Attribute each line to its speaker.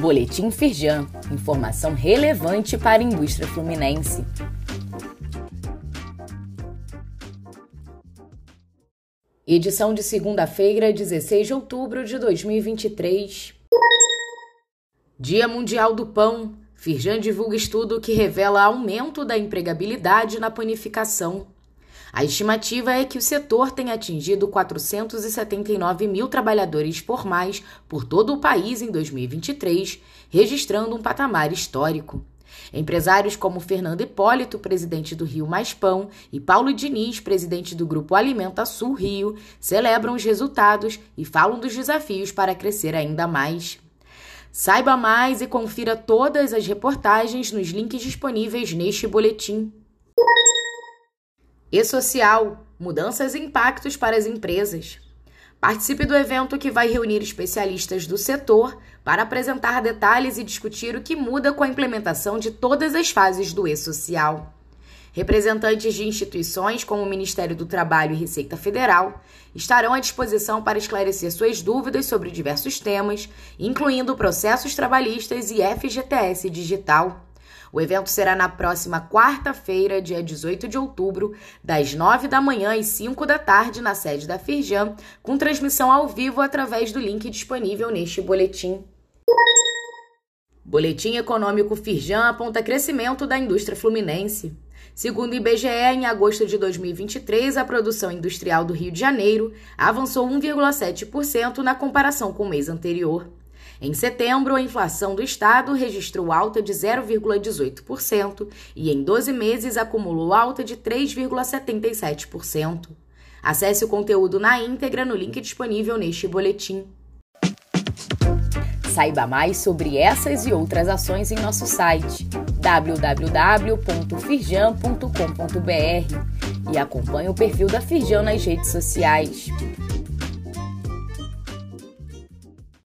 Speaker 1: Boletim Firjan, informação relevante para a indústria fluminense. Edição de segunda-feira, 16 de outubro de 2023. Dia Mundial do Pão. Firjan divulga estudo que revela aumento da empregabilidade na panificação. A estimativa é que o setor tenha atingido 479 mil trabalhadores formais por todo o país em 2023, registrando um patamar histórico. Empresários como Fernando Hipólito, presidente do Rio Mais Pão, e Paulo Diniz, presidente do Grupo Alimenta Sul Rio, celebram os resultados e falam dos desafios para crescer ainda mais. Saiba mais e confira todas as reportagens nos links disponíveis neste boletim. E social, mudanças e impactos para as empresas. Participe do evento que vai reunir especialistas do setor para apresentar detalhes e discutir o que muda com a implementação de todas as fases do e-social. Representantes de instituições como o Ministério do Trabalho e Receita Federal estarão à disposição para esclarecer suas dúvidas sobre diversos temas, incluindo processos trabalhistas e FGTS digital. O evento será na próxima quarta-feira, dia 18 de outubro, das 9 da manhã às 5 da tarde, na sede da Firjan, com transmissão ao vivo através do link disponível neste boletim. Boletim Econômico Firjan aponta crescimento da indústria fluminense. Segundo o IBGE, em agosto de 2023, a produção industrial do Rio de Janeiro avançou 1,7% na comparação com o mês anterior. Em setembro, a inflação do estado registrou alta de 0,18% e em 12 meses acumulou alta de 3,77%. Acesse o conteúdo na íntegra no link disponível neste boletim. Saiba mais sobre essas e outras ações em nosso site www.firjan.com.br e acompanhe o perfil da Firjan nas redes sociais.